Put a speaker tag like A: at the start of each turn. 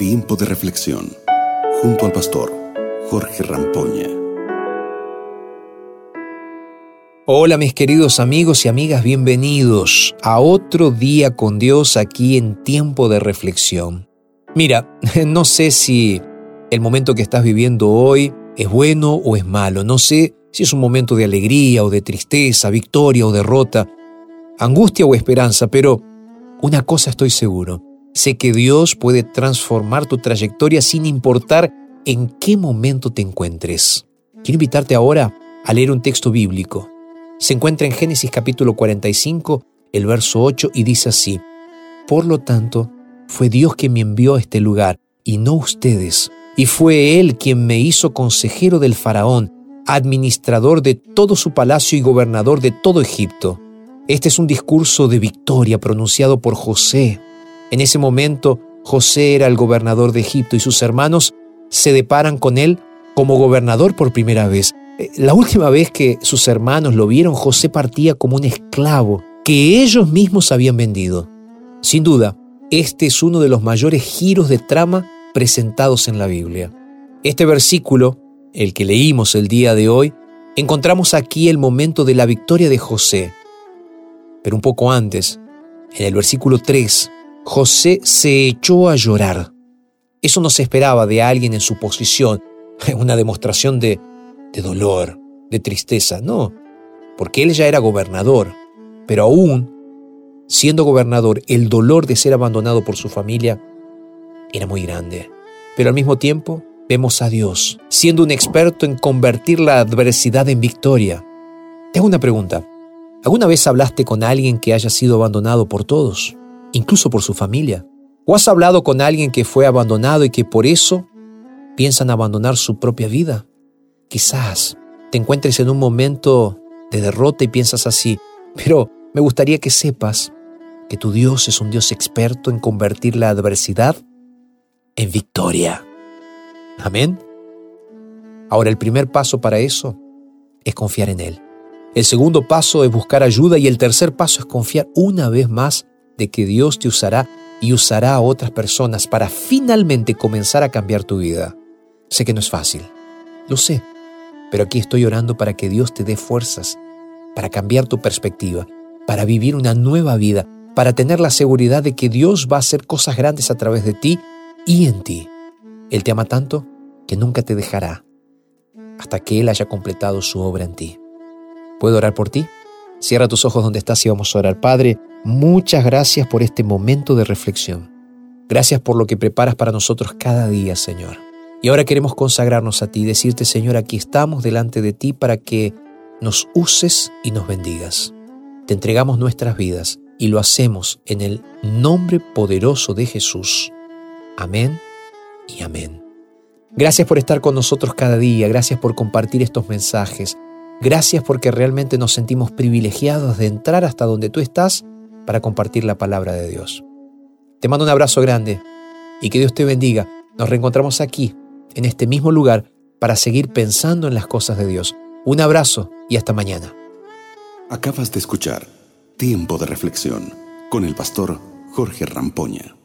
A: Tiempo de reflexión junto al pastor Jorge Rampoña.
B: Hola mis queridos amigos y amigas, bienvenidos a otro día con Dios aquí en Tiempo de reflexión. Mira, no sé si el momento que estás viviendo hoy es bueno o es malo, no sé si es un momento de alegría o de tristeza, victoria o derrota, angustia o esperanza, pero una cosa estoy seguro, sé que Dios puede transformar tu trayectoria sin importar en qué momento te encuentres. Quiero invitarte ahora a leer un texto bíblico. Se encuentra en Génesis capítulo 45, el verso 8, y dice así, Por lo tanto, fue Dios quien me envió a este lugar, y no ustedes, y fue Él quien me hizo consejero del faraón, administrador de todo su palacio y gobernador de todo Egipto. Este es un discurso de victoria pronunciado por José. En ese momento, José era el gobernador de Egipto y sus hermanos se deparan con él como gobernador por primera vez. Eh, la última vez que sus hermanos lo vieron, José partía como un esclavo que ellos mismos habían vendido. Sin duda, este es uno de los mayores giros de trama presentados en la Biblia. Este versículo, el que leímos el día de hoy, encontramos aquí el momento de la victoria de José. Pero un poco antes, en el versículo 3, José se echó a llorar. Eso no se esperaba de alguien en su posición, una demostración de, de dolor, de tristeza, no, porque él ya era gobernador, pero aún siendo gobernador, el dolor de ser abandonado por su familia era muy grande. Pero al mismo tiempo, vemos a Dios siendo un experto en convertir la adversidad en victoria. Tengo una pregunta. ¿Alguna vez hablaste con alguien que haya sido abandonado por todos, incluso por su familia? ¿O has hablado con alguien que fue abandonado y que por eso piensan abandonar su propia vida? Quizás te encuentres en un momento de derrota y piensas así, pero me gustaría que sepas que tu Dios es un Dios experto en convertir la adversidad en victoria. Amén. Ahora el primer paso para eso es confiar en Él. El segundo paso es buscar ayuda y el tercer paso es confiar una vez más de que Dios te usará y usará a otras personas para finalmente comenzar a cambiar tu vida. Sé que no es fácil, lo sé, pero aquí estoy orando para que Dios te dé fuerzas, para cambiar tu perspectiva, para vivir una nueva vida, para tener la seguridad de que Dios va a hacer cosas grandes a través de ti y en ti. Él te ama tanto que nunca te dejará hasta que Él haya completado su obra en ti. ¿Puedo orar por ti? Cierra tus ojos donde estás y vamos a orar. Padre, muchas gracias por este momento de reflexión. Gracias por lo que preparas para nosotros cada día, Señor. Y ahora queremos consagrarnos a ti y decirte, Señor, aquí estamos delante de ti para que nos uses y nos bendigas. Te entregamos nuestras vidas y lo hacemos en el nombre poderoso de Jesús. Amén y amén. Gracias por estar con nosotros cada día, gracias por compartir estos mensajes. Gracias porque realmente nos sentimos privilegiados de entrar hasta donde tú estás para compartir la palabra de Dios. Te mando un abrazo grande y que Dios te bendiga. Nos reencontramos aquí, en este mismo lugar, para seguir pensando en las cosas de Dios. Un abrazo y hasta mañana.
A: Acabas de escuchar Tiempo de Reflexión con el pastor Jorge Rampoña.